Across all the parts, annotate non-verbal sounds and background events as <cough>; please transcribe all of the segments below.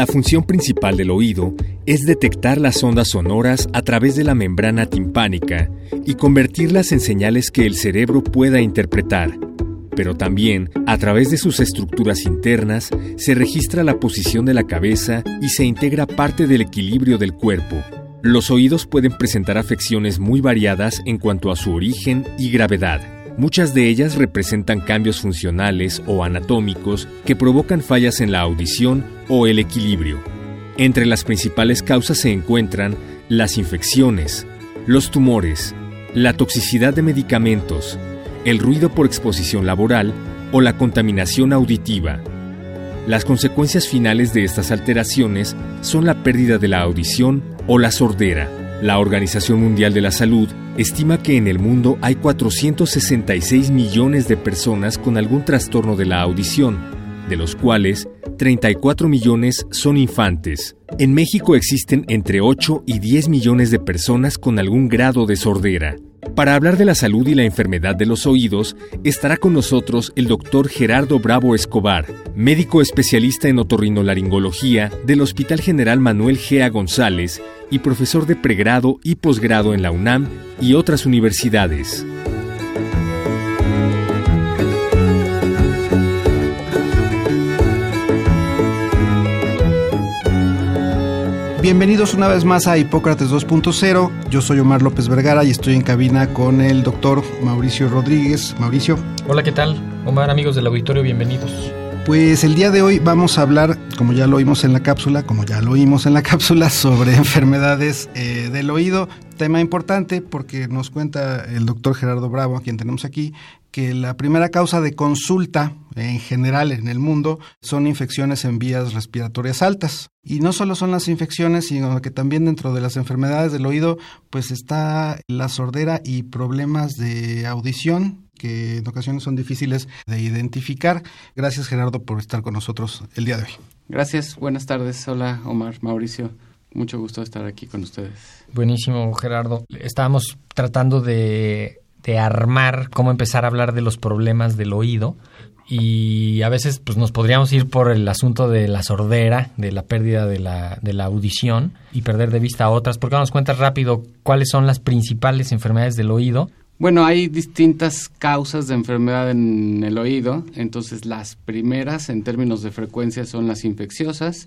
La función principal del oído es detectar las ondas sonoras a través de la membrana timpánica y convertirlas en señales que el cerebro pueda interpretar. Pero también, a través de sus estructuras internas, se registra la posición de la cabeza y se integra parte del equilibrio del cuerpo. Los oídos pueden presentar afecciones muy variadas en cuanto a su origen y gravedad. Muchas de ellas representan cambios funcionales o anatómicos que provocan fallas en la audición o el equilibrio. Entre las principales causas se encuentran las infecciones, los tumores, la toxicidad de medicamentos, el ruido por exposición laboral o la contaminación auditiva. Las consecuencias finales de estas alteraciones son la pérdida de la audición o la sordera. La Organización Mundial de la Salud estima que en el mundo hay 466 millones de personas con algún trastorno de la audición, de los cuales 34 millones son infantes. En México existen entre 8 y 10 millones de personas con algún grado de sordera. Para hablar de la salud y la enfermedad de los oídos, estará con nosotros el doctor Gerardo Bravo Escobar, médico especialista en otorrinolaringología del Hospital General Manuel Gea González y profesor de pregrado y posgrado en la UNAM y otras universidades. Bienvenidos una vez más a Hipócrates 2.0. Yo soy Omar López Vergara y estoy en cabina con el doctor Mauricio Rodríguez. Mauricio. Hola, ¿qué tal? Omar, amigos del auditorio, bienvenidos. Pues el día de hoy vamos a hablar, como ya lo oímos en la cápsula, como ya lo oímos en la <laughs> cápsula, sobre enfermedades eh, del oído. Tema importante porque nos cuenta el doctor Gerardo Bravo, a quien tenemos aquí, que la primera causa de consulta en general en el mundo son infecciones en vías respiratorias altas. Y no solo son las infecciones, sino que también dentro de las enfermedades del oído, pues está la sordera y problemas de audición que en ocasiones son difíciles de identificar. Gracias Gerardo por estar con nosotros el día de hoy. Gracias, buenas tardes. Hola Omar, Mauricio. Mucho gusto estar aquí con ustedes. Buenísimo, Gerardo. Estábamos tratando de, de armar cómo empezar a hablar de los problemas del oído y a veces pues nos podríamos ir por el asunto de la sordera, de la pérdida de la, de la audición y perder de vista a otras. ¿Por qué no nos cuentas rápido cuáles son las principales enfermedades del oído? Bueno, hay distintas causas de enfermedad en el oído. Entonces, las primeras en términos de frecuencia son las infecciosas,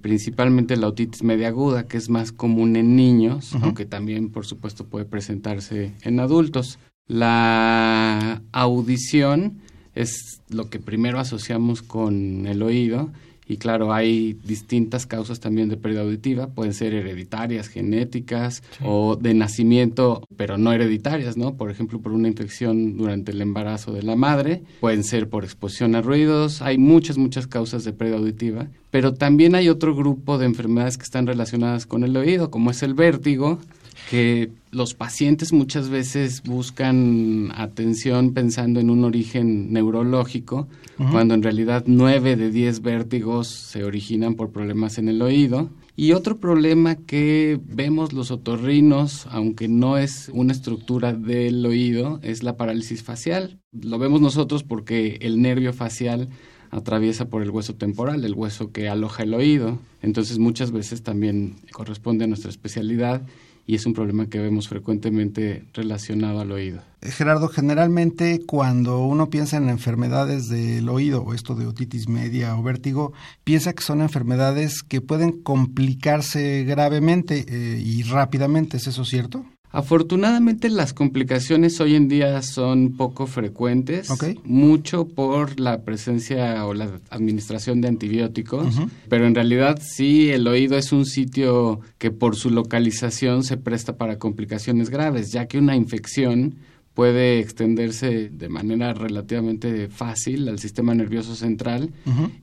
principalmente la otitis media aguda, que es más común en niños, aunque también, por supuesto, puede presentarse en adultos. La audición es lo que primero asociamos con el oído y claro, hay distintas causas también de pérdida auditiva, pueden ser hereditarias, genéticas o de nacimiento, pero no hereditarias, ¿no? Por ejemplo, por una infección durante el embarazo de la madre, pueden ser por exposición a ruidos, hay muchas, muchas causas de pérdida auditiva, pero también hay otro grupo de enfermedades que están relacionadas con el oído, como es el vértigo, que los pacientes muchas veces buscan atención pensando en un origen neurológico, cuando en realidad nueve de diez vértigos se originan por problemas en el oído. Y otro problema que vemos los otorrinos, aunque no es una estructura del oído, es la parálisis facial. Lo vemos nosotros porque el nervio facial atraviesa por el hueso temporal, el hueso que aloja el oído. Entonces muchas veces también corresponde a nuestra especialidad y es un problema que vemos frecuentemente relacionado al oído. Gerardo, generalmente cuando uno piensa en enfermedades del oído, o esto de otitis media o vértigo, piensa que son enfermedades que pueden complicarse gravemente eh, y rápidamente, ¿es eso cierto? Afortunadamente las complicaciones hoy en día son poco frecuentes, mucho por la presencia o la administración de antibióticos, pero en realidad sí el oído es un sitio que por su localización se presta para complicaciones graves, ya que una infección puede extenderse de manera relativamente fácil al sistema nervioso central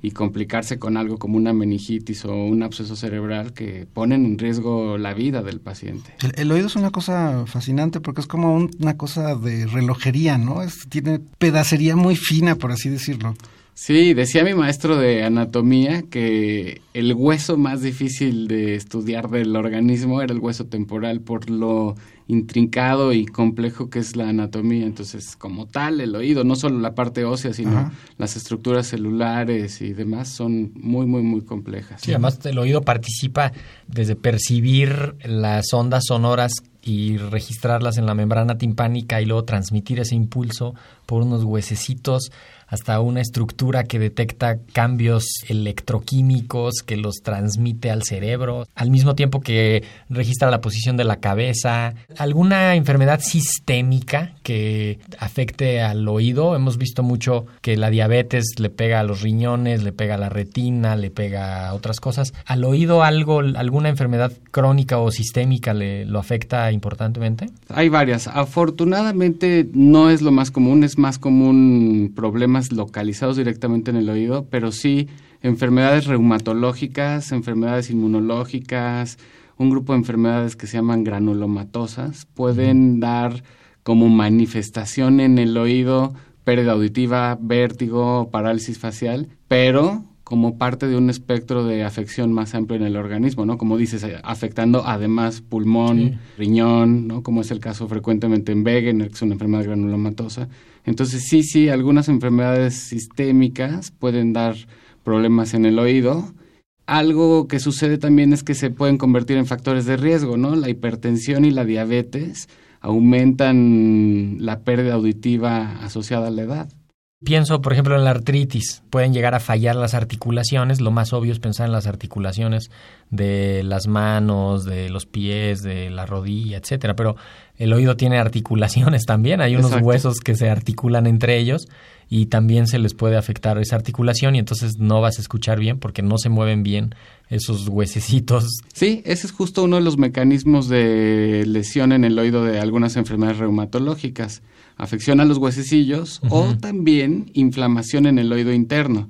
y complicarse con algo como una meningitis o un absceso cerebral que ponen en riesgo la vida del paciente. El, el oído es una cosa fascinante porque es como un- una cosa de relojería, ¿no? Es, tiene pedacería muy fina, por así decirlo. Sí, decía mi maestro de anatomía que el hueso más difícil de estudiar del organismo era el hueso temporal por lo intrincado y complejo que es la anatomía. Entonces, como tal, el oído, no solo la parte ósea, sino Ajá. las estructuras celulares y demás son muy, muy, muy complejas. Sí, además el oído participa desde percibir las ondas sonoras y registrarlas en la membrana timpánica y luego transmitir ese impulso por unos huesecitos hasta una estructura que detecta cambios electroquímicos que los transmite al cerebro, al mismo tiempo que registra la posición de la cabeza. ¿Alguna enfermedad sistémica que afecte al oído? Hemos visto mucho que la diabetes le pega a los riñones, le pega a la retina, le pega a otras cosas. ¿Al oído algo, alguna enfermedad crónica o sistémica le lo afecta importantemente? Hay varias. Afortunadamente no es lo más común, es más común problemas localizados directamente en el oído, pero sí enfermedades reumatológicas, enfermedades inmunológicas, un grupo de enfermedades que se llaman granulomatosas pueden dar como manifestación en el oído pérdida auditiva, vértigo, parálisis facial, pero como parte de un espectro de afección más amplio en el organismo, ¿no? Como dices, eh, afectando además pulmón, Sí. riñón, ¿no? Como es el caso frecuentemente en Wegener, que es una enfermedad granulomatosa. Entonces, sí, sí, algunas enfermedades sistémicas pueden dar problemas en el oído. Algo que sucede también es que se pueden convertir en factores de riesgo, ¿no? La hipertensión y la diabetes aumentan la pérdida auditiva asociada a la edad. Pienso, por ejemplo, en la artritis. Pueden llegar a fallar las articulaciones. Lo más obvio es pensar en las articulaciones de las manos, de los pies, de la rodilla, etcétera. Pero el oído tiene articulaciones también. Hay unos Exacto. huesos que se articulan entre ellos y también se les puede afectar esa articulación y entonces no vas a escuchar bien porque no se mueven bien esos huesecitos. Sí, ese es justo uno de los mecanismos de lesión en el oído de algunas enfermedades reumatológicas. Afección a los huesecillos o también inflamación en el oído interno,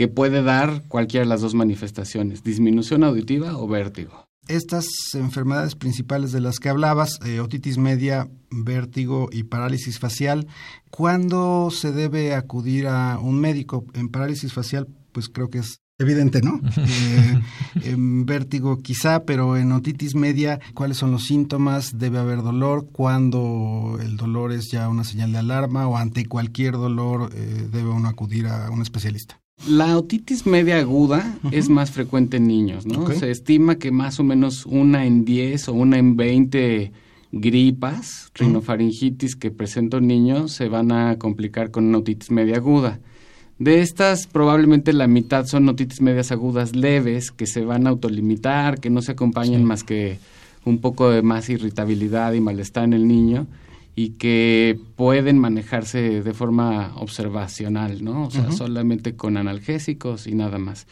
que puede dar cualquiera de las dos manifestaciones, disminución auditiva o vértigo. Estas enfermedades principales de las que hablabas, eh, otitis media, vértigo y parálisis facial, ¿cuándo se debe acudir a un médico? En parálisis facial, pues creo que es evidente, ¿no? <laughs> Eh, en vértigo quizá, pero en otitis media, ¿cuáles son los síntomas? ¿Debe haber dolor? ¿Cuándo el dolor es ya una señal de alarma? ¿O ante cualquier dolor eh, debe uno acudir a un especialista? La otitis media aguda es más frecuente en niños, ¿no? Se estima que más o menos una en 10 o una en 20 gripas, rinofaringitis que presenta un niño se van a complicar con una otitis media aguda. De estas, probablemente la mitad son otitis medias agudas leves que se van a autolimitar, que no se acompañan Sí. más que un poco de más irritabilidad y malestar en el niño y que pueden manejarse de forma observacional, ¿no? O sea, solamente con analgésicos y nada más.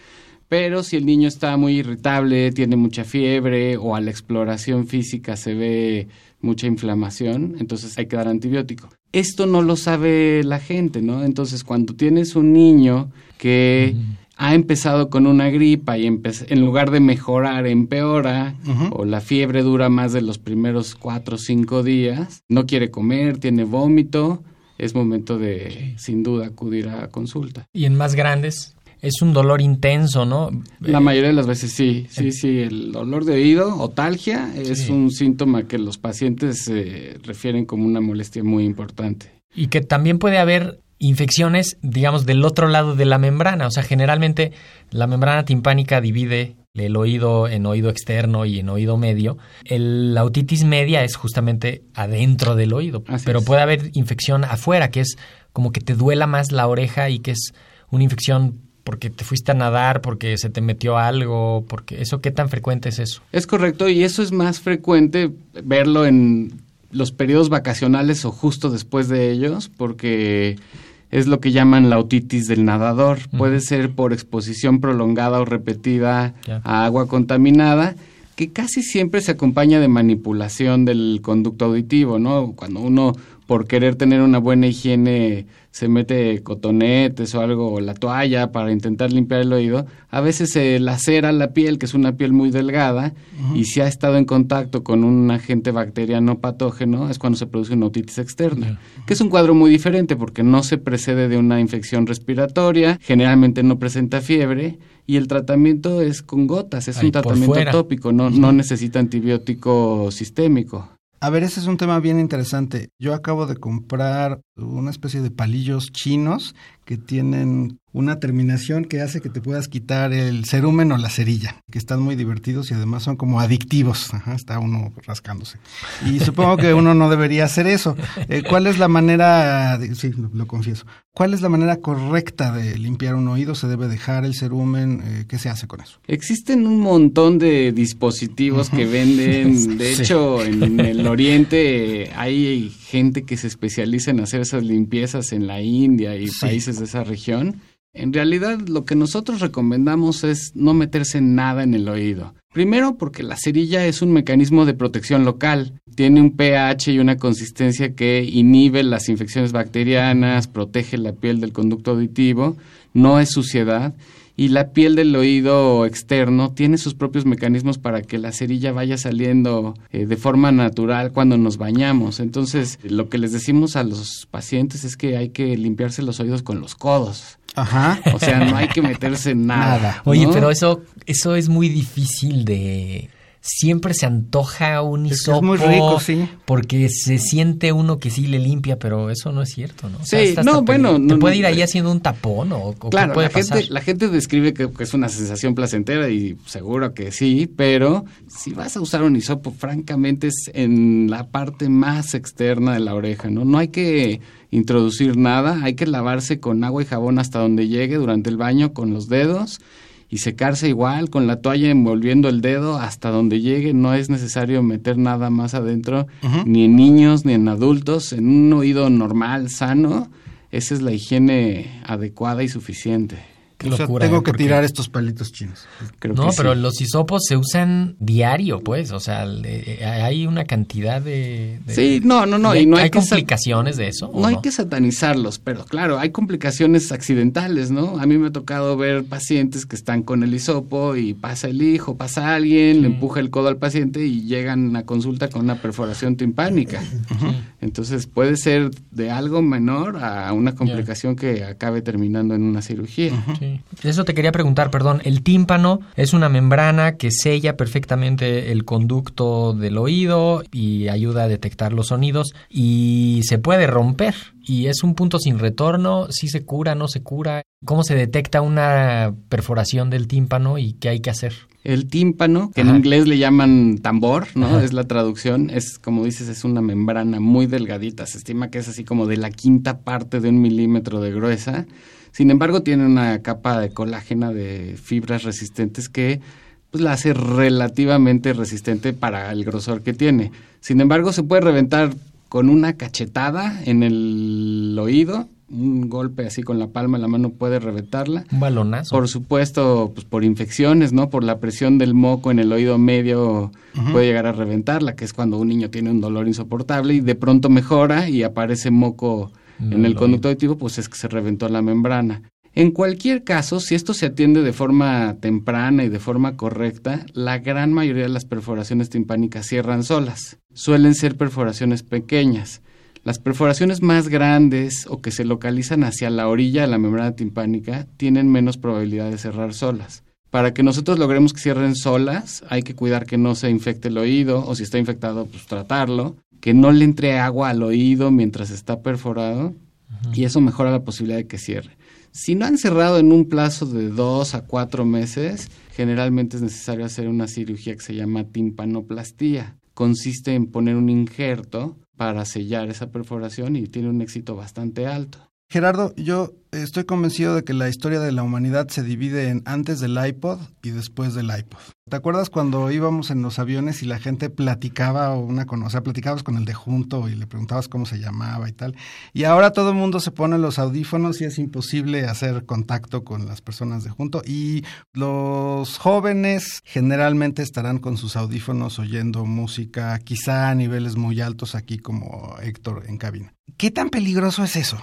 Pero si el niño está muy irritable, tiene mucha fiebre o a la exploración física se ve mucha inflamación, entonces hay que dar antibiótico. Esto no lo sabe la gente, ¿no? Entonces cuando tienes un niño que ha empezado con una gripa y en lugar de mejorar empeora o la fiebre dura más de los primeros cuatro o cinco días, no quiere comer, tiene vómito, es momento de sin duda acudir a consulta. Y en más grandes es un dolor intenso, ¿no? La Eh, mayoría de las veces sí, sí, sí, el dolor de oído o talgia es Sí. un síntoma que los pacientes eh, refieren como una molestia muy importante. Y que también puede haber infecciones, digamos, del otro lado de la membrana. O sea, generalmente la membrana timpánica divide el oído en oído externo y en oído medio. El, la otitis media es justamente adentro del oído, Así pero es. puede haber infección afuera, que es como que te duela más la oreja y que es una infección porque te fuiste a nadar, porque se te metió algo, porque eso qué tan frecuente es eso. Es correcto y eso es más frecuente verlo en los periodos vacacionales o justo después de ellos porque es lo que llaman la otitis del nadador. Puede ser por exposición prolongada o repetida a agua contaminada que casi siempre se acompaña de manipulación del conducto auditivo, ¿no? Cuando uno por querer tener una buena higiene se mete cotonetes o algo, o la toalla para intentar limpiar el oído, a veces se lacera la piel, que es una piel muy delgada, y si ha estado en contacto con un agente bacteriano patógeno, es cuando se produce una otitis externa, que es un cuadro muy diferente porque no se precede de una infección respiratoria, generalmente no presenta fiebre, y el tratamiento es con gotas, es un tratamiento tópico, no, no necesita antibiótico sistémico. A ver, ese es un tema bien interesante. Yo acabo de comprar una especie de palillos chinos que tienen una terminación que hace que te puedas quitar el cerumen o la cerilla, que están muy divertidos y además son como adictivos. está uno rascándose. Y supongo que uno no debería hacer eso. Eh, ¿Cuál es la manera, sí, lo, confieso, cuál es la manera correcta de limpiar un oído? ¿Se debe dejar el cerumen? Eh, ¿Qué se hace con eso? Existen un montón de dispositivos que venden. <laughs> De hecho, en el oriente hay gente que se especializa en hacer esas limpiezas en la India y países de esa región. En realidad lo que nosotros recomendamos es no meterse nada en el oído. Primero porque la cerilla es un mecanismo de protección local. Tiene un pH y una consistencia que inhibe las infecciones bacterianas, protege la piel del conducto auditivo, no es suciedad y la piel del oído externo tiene sus propios mecanismos para que la cerilla vaya saliendo eh, de forma natural cuando nos bañamos. Entonces, lo que les decimos a los pacientes es que hay que limpiarse los oídos con los codos. Ajá. O sea, no hay que meterse nada. nada Oye, pero eso, eso es muy difícil de siempre se antoja un hisopo. Es muy rico, sí. Porque se siente uno que sí le limpia, pero eso no es cierto, ¿no? sí, no, bueno. ¿Te puede ir ahí haciendo un tapón o, claro, puede la Gente, la gente describe que, es una sensación placentera y seguro que sí, pero si vas a usar un hisopo, francamente es en la parte más externa de la oreja, ¿no? No hay que introducir nada, hay que lavarse con agua y jabón hasta donde llegue durante el baño con los dedos y secarse igual con la toalla envolviendo el dedo hasta donde llegue. No es necesario meter nada más adentro, ni en niños ni en adultos, en un oído normal, sano. Esa es la higiene adecuada y suficiente tengo que tirar estos palitos chinos. no, pero los hisopos se usan diario, pues. O sea, hay una cantidad de, Sí, no, no, no. y no hay, complicaciones de eso? No, hay que satanizarlos, pero claro, hay complicaciones accidentales, ¿no? A mí me ha tocado ver pacientes que están con el hisopo y pasa el hijo, pasa alguien, le empuja el codo al paciente y llegan a consulta con una perforación timpánica. Entonces puede ser de algo menor a una complicación que acabe terminando en una cirugía. Eso te quería preguntar, perdón. El tímpano es una membrana que sella perfectamente el conducto del oído y ayuda a detectar los sonidos y se puede romper. Y es un punto sin retorno, si se cura, no se cura. ¿Cómo se detecta una perforación del tímpano y qué hay que hacer? El tímpano, que en inglés le llaman tambor, ¿no? Es la traducción. Es, como dices, es una membrana muy delgadita. Se estima que es así como de la quinta parte de un milímetro de gruesa sin embargo, tiene una capa de colágena de fibras resistentes que pues, la hace relativamente resistente para el grosor que tiene. Sin embargo, se puede reventar con una cachetada en el oído, un golpe así con la palma de la mano puede reventarla. Un balonazo. Por supuesto, pues por infecciones, ¿no? Por la presión del moco en el oído medio puede llegar a reventarla, que es cuando un niño tiene un dolor insoportable y de pronto mejora y aparece moco en el conducto auditivo, pues es que se reventó la membrana. En cualquier caso, si esto se atiende de forma temprana y de forma correcta, la gran mayoría de las perforaciones timpánicas cierran solas. Suelen ser perforaciones pequeñas. Las perforaciones más grandes o que se localizan hacia la orilla de la membrana timpánica tienen menos probabilidad de cerrar solas. Para que nosotros logremos que cierren solas, hay que cuidar que no se infecte el oído o si está infectado, pues tratarlo que no le entre agua al oído mientras está perforado y eso mejora la posibilidad de que cierre. Si no han cerrado en un plazo de dos a cuatro meses, generalmente es necesario hacer una cirugía que se llama timpanoplastía. Consiste en poner un injerto para sellar esa perforación y tiene un éxito bastante alto. Gerardo, yo estoy convencido de que la historia de la humanidad se divide en antes del iPod y después del iPod. ¿Te acuerdas cuando íbamos en los aviones y la gente platicaba una con, o sea, platicabas con el de junto y le preguntabas cómo se llamaba y tal? Y ahora todo el mundo se pone los audífonos y es imposible hacer contacto con las personas de junto y los jóvenes generalmente estarán con sus audífonos oyendo música, quizá a niveles muy altos aquí como Héctor en cabina. ¿Qué tan peligroso es eso?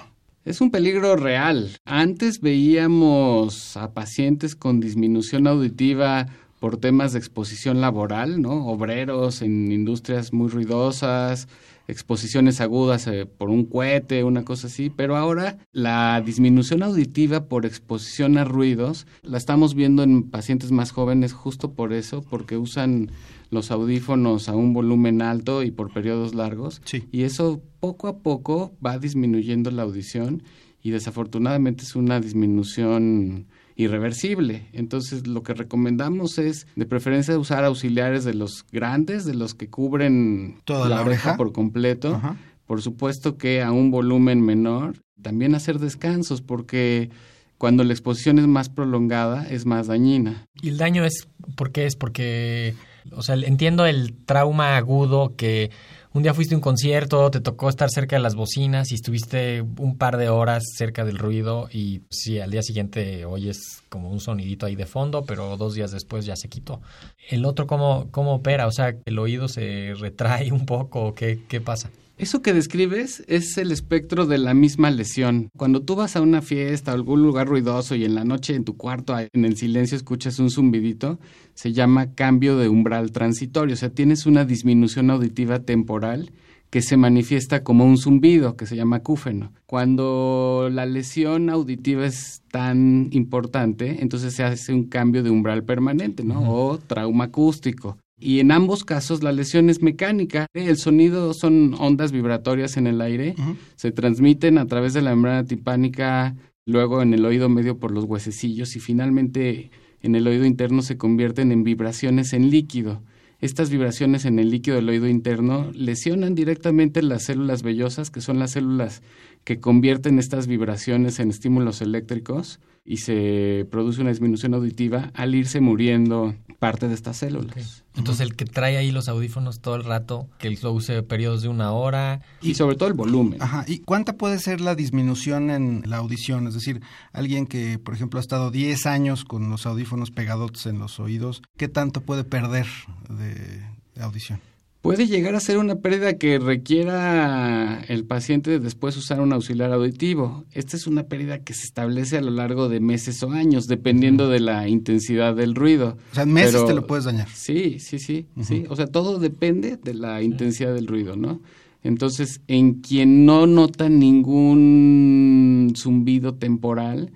Es un peligro real. Antes veíamos a pacientes con disminución auditiva por temas de exposición laboral, ¿no? Obreros en industrias muy ruidosas, exposiciones agudas eh, por un cohete, una cosa así, pero ahora la disminución auditiva por exposición a ruidos la estamos viendo en pacientes más jóvenes justo por eso, porque usan los audífonos a un volumen alto y por periodos largos, Sí. y eso poco a poco va disminuyendo la audición y desafortunadamente es una disminución irreversible. Entonces, lo que recomendamos es, de preferencia, usar auxiliares de los grandes, de los que cubren Toda la oreja. por completo. Ajá. Por supuesto que a un volumen menor. También hacer descansos, porque cuando la exposición es más prolongada, es más dañina. Y el daño es, ¿por qué es? Porque, o sea, entiendo el trauma agudo que un día fuiste a un concierto, te tocó estar cerca de las bocinas y estuviste un par de horas cerca del ruido y sí, al día siguiente oyes como un sonidito ahí de fondo, pero dos días después ya se quitó. El otro, ¿cómo, cómo opera? O sea, ¿el oído se retrae <laughs> un poco qué, qué pasa? Eso que describes es el espectro de la misma lesión. Cuando tú vas a una fiesta o algún lugar ruidoso y en la noche en tu cuarto, en el silencio, escuchas un zumbidito, se llama cambio de umbral transitorio. O sea, tienes una disminución auditiva temporal que se manifiesta como un zumbido, que se llama acúfeno. Cuando la lesión auditiva es tan importante, entonces se hace un cambio de umbral permanente, ¿no? O trauma acústico. Y en ambos casos la lesión es mecánica. El sonido son ondas vibratorias en el aire, se transmiten a través de la membrana timpánica, luego en el oído medio por los huesecillos y finalmente en el oído interno se convierten en vibraciones en líquido. Estas vibraciones en el líquido del oído interno lesionan directamente las células vellosas, que son las células que convierten estas vibraciones en estímulos eléctricos y se produce una disminución auditiva al irse muriendo parte de estas células. Entonces, el que trae ahí los audífonos todo el rato, que lo use periodos de una hora, Y sobre todo el volumen. Ajá, ¿y cuánta puede ser la disminución en la audición? Es decir, alguien que, por ejemplo, ha estado 10 años con los audífonos pegados en los oídos, ¿qué tanto puede perder de, de audición? Puede llegar a ser una pérdida que requiera el paciente después usar un auxiliar auditivo. Esta es una pérdida que se establece a lo largo de meses o años, dependiendo de la intensidad del ruido. O sea, en meses Pero- te lo puedes dañar. Sí, sí, sí, sí. O sea, todo depende de la intensidad del ruido, ¿no? Entonces, en quien no nota ningún zumbido temporal,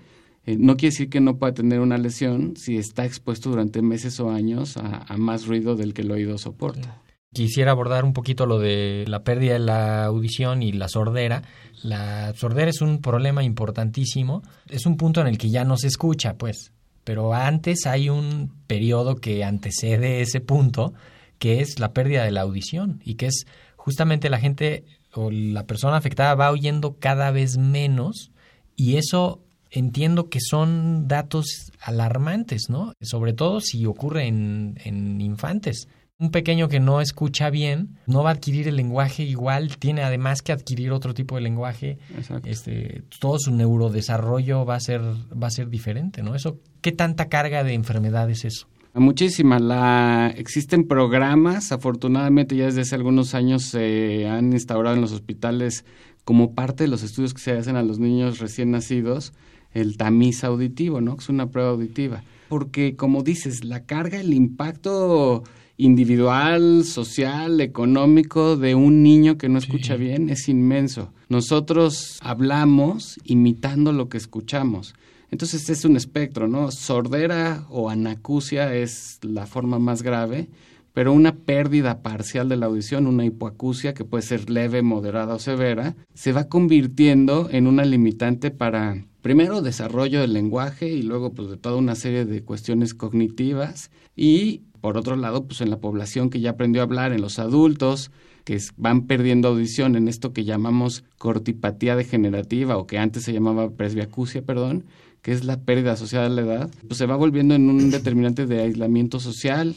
eh, no quiere decir que no pueda tener una lesión si está expuesto durante meses o años a, a más ruido del que el oído soporta. Quisiera abordar un poquito lo de la pérdida de la audición y la sordera. La sordera es un problema importantísimo. Es un punto en el que ya no se escucha, pues. Pero antes hay un periodo que antecede ese punto, que es la pérdida de la audición y que es justamente la gente o la persona afectada va oyendo cada vez menos y eso entiendo que son datos alarmantes, ¿no? Sobre todo si ocurre en, en infantes. Un pequeño que no escucha bien no va a adquirir el lenguaje igual, tiene además que adquirir otro tipo de lenguaje. Exacto. Este, todo su neurodesarrollo va a ser va a ser diferente, ¿no? Eso ¿qué tanta carga de enfermedad es eso? Muchísima. La, existen programas, afortunadamente ya desde hace algunos años se han instaurado en los hospitales como parte de los estudios que se hacen a los niños recién nacidos, el tamiz auditivo, ¿no? Que es una prueba auditiva. Porque, como dices, la carga, el impacto individual, social, económico de un niño que no escucha bien es inmenso. Nosotros hablamos imitando lo que escuchamos. Entonces es un espectro, ¿no? Sordera o anacusia es la forma más grave, pero una pérdida parcial de la audición, una hipoacusia que puede ser leve, moderada o severa, se va convirtiendo en una limitante para, primero, desarrollo del lenguaje y luego pues de toda una serie de cuestiones cognitivas y Por otro lado, pues en la población que ya aprendió a hablar, en los adultos, que van perdiendo audición en esto que llamamos cortipatía degenerativa o que antes se llamaba presbiacusia, perdón, que es la pérdida asociada a la edad, pues se va volviendo en un determinante de aislamiento social,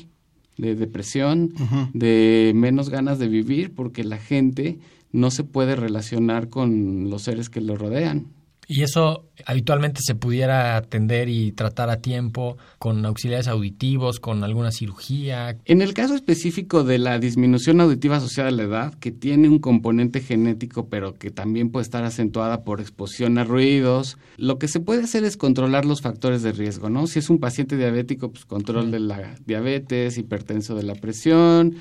de depresión, de menos ganas de vivir, porque la gente no se puede relacionar con los seres que lo rodean. Y eso habitualmente se pudiera atender y tratar a tiempo con auxiliares auditivos, con alguna cirugía. En el caso específico de la disminución auditiva asociada a la edad, que tiene un componente genético, pero que también puede estar acentuada por exposición a ruidos, lo que se puede hacer es controlar los factores de riesgo, ¿no? Si es un paciente diabético, pues control de la diabetes, hipertenso de la presión,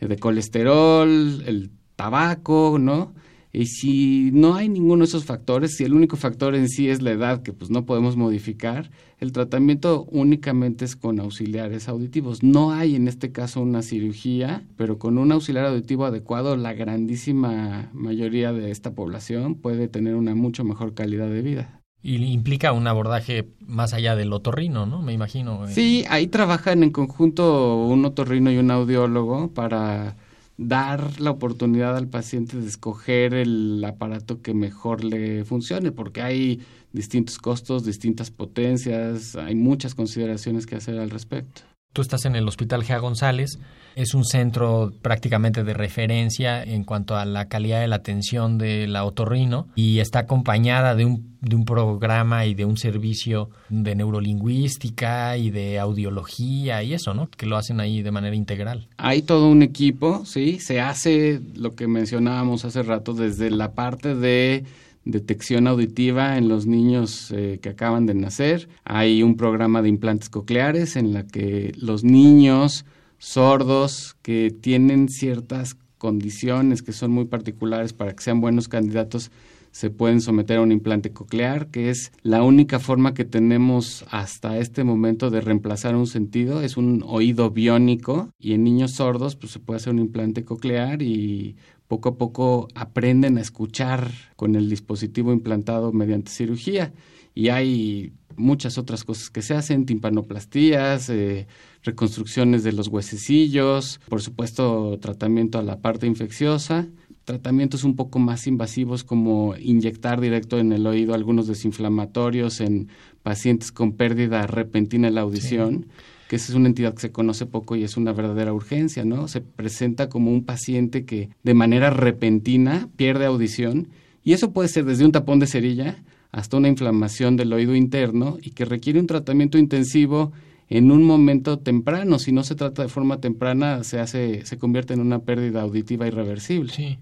eh, de colesterol, el tabaco, ¿no? Y si no hay ninguno de esos factores, si el único factor en sí es la edad que pues no podemos modificar, el tratamiento únicamente es con auxiliares auditivos. No hay en este caso una cirugía, pero con un auxiliar auditivo adecuado la grandísima mayoría de esta población puede tener una mucho mejor calidad de vida. Y implica un abordaje más allá del otorrino, ¿no? Me imagino. Eh. Sí, ahí trabajan en conjunto un otorrino y un audiólogo para dar la oportunidad al paciente de escoger el aparato que mejor le funcione, porque hay distintos costos, distintas potencias, hay muchas consideraciones que hacer al respecto. Tú estás en el Hospital Gea González, es un centro prácticamente de referencia en cuanto a la calidad de la atención de la otorrino y está acompañada de un, de un programa y de un servicio de neurolingüística y de audiología y eso, ¿no? Que lo hacen ahí de manera integral. Hay todo un equipo, sí, se hace lo que mencionábamos hace rato desde la parte de detección auditiva en los niños eh, que acaban de nacer. Hay un programa de implantes cocleares en la que los niños sordos que tienen ciertas condiciones que son muy particulares para que sean buenos candidatos se pueden someter a un implante coclear, que es la única forma que tenemos hasta este momento de reemplazar un sentido, es un oído biónico y en niños sordos pues se puede hacer un implante coclear y poco a poco aprenden a escuchar con el dispositivo implantado mediante cirugía. Y hay muchas otras cosas que se hacen, timpanoplastías, eh, reconstrucciones de los huesecillos, por supuesto tratamiento a la parte infecciosa, tratamientos un poco más invasivos como inyectar directo en el oído algunos desinflamatorios en pacientes con pérdida repentina de la audición que esa es una entidad que se conoce poco y es una verdadera urgencia, ¿no? Se presenta como un paciente que de manera repentina pierde audición y eso puede ser desde un tapón de cerilla hasta una inflamación del oído interno y que requiere un tratamiento intensivo en un momento temprano. Si no se trata de forma temprana, se hace, se convierte en una pérdida auditiva irreversible. Sí.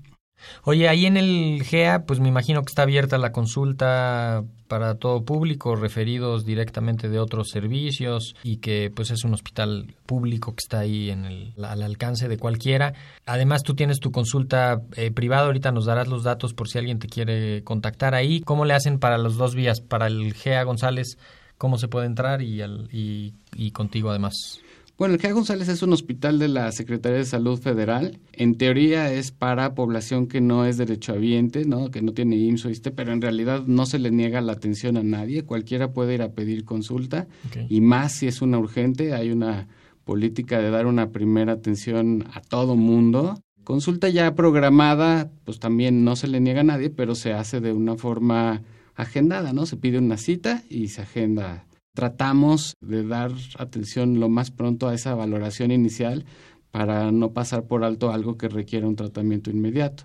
Oye, ahí en el GEA, pues me imagino que está abierta la consulta para todo público, referidos directamente de otros servicios y que pues es un hospital público que está ahí en el, al alcance de cualquiera. Además, tú tienes tu consulta eh, privada, ahorita nos darás los datos por si alguien te quiere contactar ahí. ¿Cómo le hacen para los dos vías? Para el GEA González, ¿cómo se puede entrar y, y, y contigo además? Bueno, el GEA González es un hospital de la Secretaría de Salud Federal. En teoría es para población que no es derechohabiente, ¿no? que no tiene IMSS o ISTE, pero en realidad no se le niega la atención a nadie. Cualquiera puede ir a pedir consulta y más si es una urgente. Hay una política de dar una primera atención a todo mundo. Consulta ya programada, pues también no se le niega a nadie, pero se hace de una forma agendada, ¿no? Se pide una cita y se agenda Tratamos de dar atención lo más pronto a esa valoración inicial para no pasar por alto algo que requiera un tratamiento inmediato.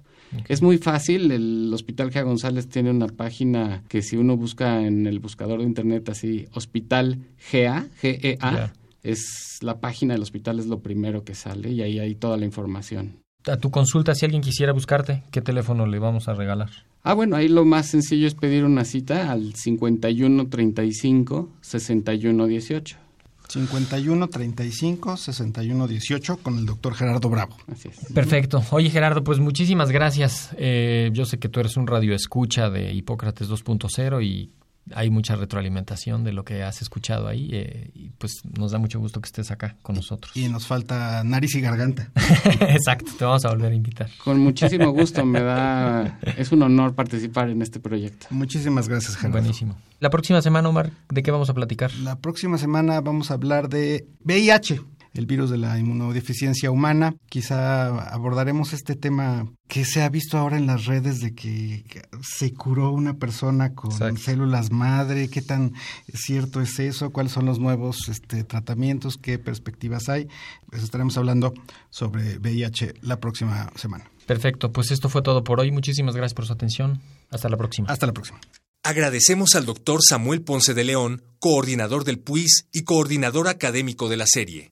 Es muy fácil, el Hospital Gea González tiene una página que si uno busca en el buscador de internet así, Hospital GEA, G-E-A, es la página del hospital, es lo primero que sale y ahí hay toda la información. A tu consulta, si alguien quisiera buscarte, ¿qué teléfono le vamos a regalar? Ah, bueno, ahí lo más sencillo es pedir una cita al 51 35 61 18. 51 35 61 18 con el doctor Gerardo Bravo. Así es. Perfecto. Oye, Gerardo, pues muchísimas gracias. Eh, yo sé que tú eres un radio escucha de Hipócrates 2.0 y hay mucha retroalimentación de lo que has escuchado ahí eh, y pues nos da mucho gusto que estés acá con nosotros. Y nos falta nariz y garganta. <laughs> Exacto, te vamos a volver a invitar. Con muchísimo gusto, me da, es un honor participar en este proyecto. Muchísimas gracias, Gerardo. Buenísimo. La próxima semana, Omar, ¿de qué vamos a platicar? La próxima semana vamos a hablar de VIH. El virus de la inmunodeficiencia humana. Quizá abordaremos este tema que se ha visto ahora en las redes de que se curó una persona con células madre, qué tan cierto es eso, cuáles son los nuevos este, tratamientos, qué perspectivas hay. Pues estaremos hablando sobre VIH la próxima semana. Perfecto, pues esto fue todo por hoy. Muchísimas gracias por su atención. Hasta la próxima. Hasta la próxima. Agradecemos al doctor Samuel Ponce de León, coordinador del PUIS y coordinador académico de la serie.